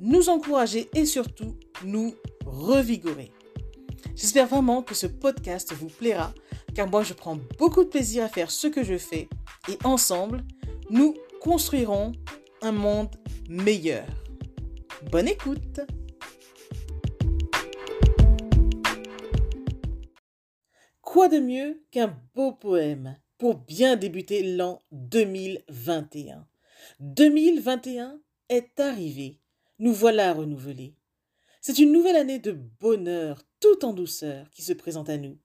nous encourager et surtout nous revigorer. J'espère vraiment que ce podcast vous plaira car moi je prends beaucoup de plaisir à faire ce que je fais et ensemble, nous construirons un monde meilleur. Bonne écoute Quoi de mieux qu'un beau poème pour bien débuter l'an 2021 2021 est arrivé. Nous voilà renouvelés. C'est une nouvelle année de bonheur, tout en douceur, qui se présente à nous.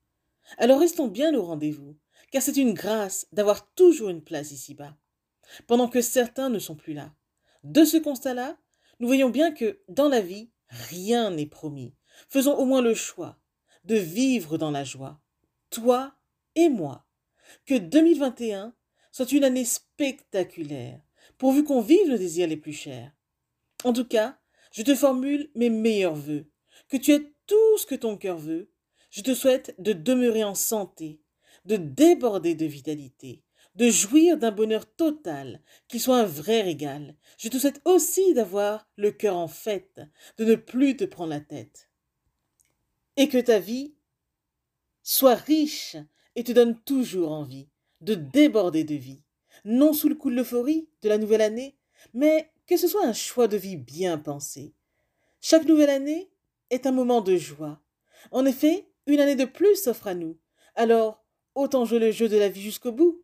Alors restons bien au rendez-vous, car c'est une grâce d'avoir toujours une place ici-bas, pendant que certains ne sont plus là. De ce constat-là, nous voyons bien que, dans la vie, rien n'est promis. Faisons au moins le choix de vivre dans la joie, toi et moi. Que 2021 soit une année spectaculaire, pourvu qu'on vive nos désirs les plus chers. En tout cas, je te formule mes meilleurs voeux, que tu aies tout ce que ton cœur veut. Je te souhaite de demeurer en santé, de déborder de vitalité, de jouir d'un bonheur total, qui soit un vrai régal. Je te souhaite aussi d'avoir le cœur en fête, de ne plus te prendre la tête. Et que ta vie soit riche et te donne toujours envie de déborder de vie, non sous le coup de l'euphorie de la nouvelle année, mais que ce soit un choix de vie bien pensé. Chaque nouvelle année est un moment de joie. En effet, une année de plus s'offre à nous. Alors, autant jouer le jeu de la vie jusqu'au bout.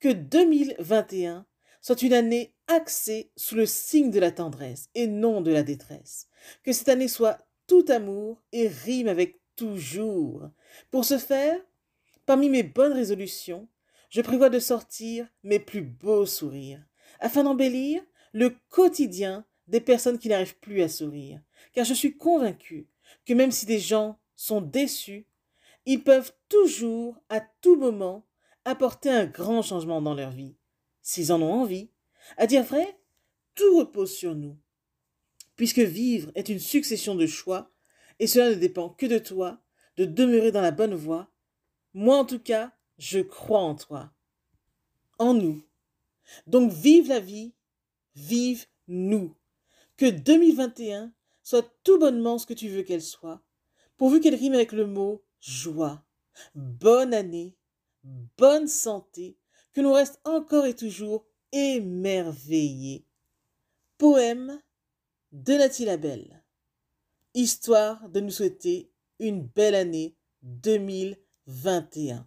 Que 2021 soit une année axée sous le signe de la tendresse et non de la détresse. Que cette année soit tout amour et rime avec toujours. Pour ce faire, parmi mes bonnes résolutions, je prévois de sortir mes plus beaux sourires, afin d'embellir le quotidien des personnes qui n'arrivent plus à sourire. Car je suis convaincue que même si des gens sont déçus, ils peuvent toujours, à tout moment, apporter un grand changement dans leur vie, s'ils en ont envie. À dire vrai, tout repose sur nous. Puisque vivre est une succession de choix, et cela ne dépend que de toi, de demeurer dans la bonne voie, moi en tout cas, je crois en toi, en nous. Donc vive la vie, vive nous. Que 2021 soit tout bonnement ce que tu veux qu'elle soit, pourvu qu'elle rime avec le mot joie. Bonne année bonne santé, que l'on reste encore et toujours émerveillé. Poème de Nathalie Labelle. Histoire de nous souhaiter une belle année 2021.